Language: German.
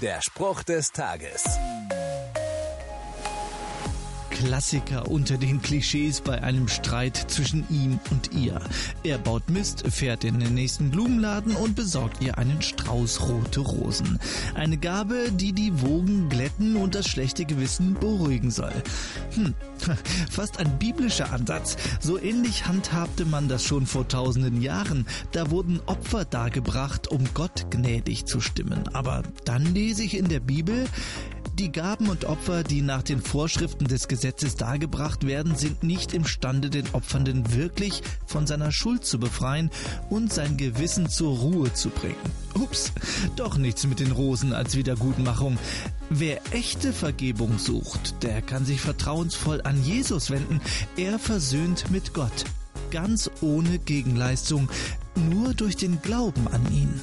Der Spruch des Tages. Klassiker unter den Klischees bei einem Streit zwischen ihm und ihr. Er baut Mist, fährt in den nächsten Blumenladen und besorgt ihr einen Strauß rote Rosen. Eine Gabe, die die Wogen glätten und das schlechte Gewissen beruhigen soll. Hm, fast ein biblischer Ansatz. So ähnlich handhabte man das schon vor tausenden Jahren. Da wurden Opfer dargebracht, um Gott gnädig zu stimmen. Aber dann lese ich in der Bibel, die Gaben und Opfer, die nach den Vorschriften des Gesetzes dargebracht werden, sind nicht imstande, den Opfernden wirklich von seiner Schuld zu befreien und sein Gewissen zur Ruhe zu bringen. Ups, doch nichts mit den Rosen als Wiedergutmachung. Wer echte Vergebung sucht, der kann sich vertrauensvoll an Jesus wenden. Er versöhnt mit Gott. Ganz ohne Gegenleistung, nur durch den Glauben an ihn.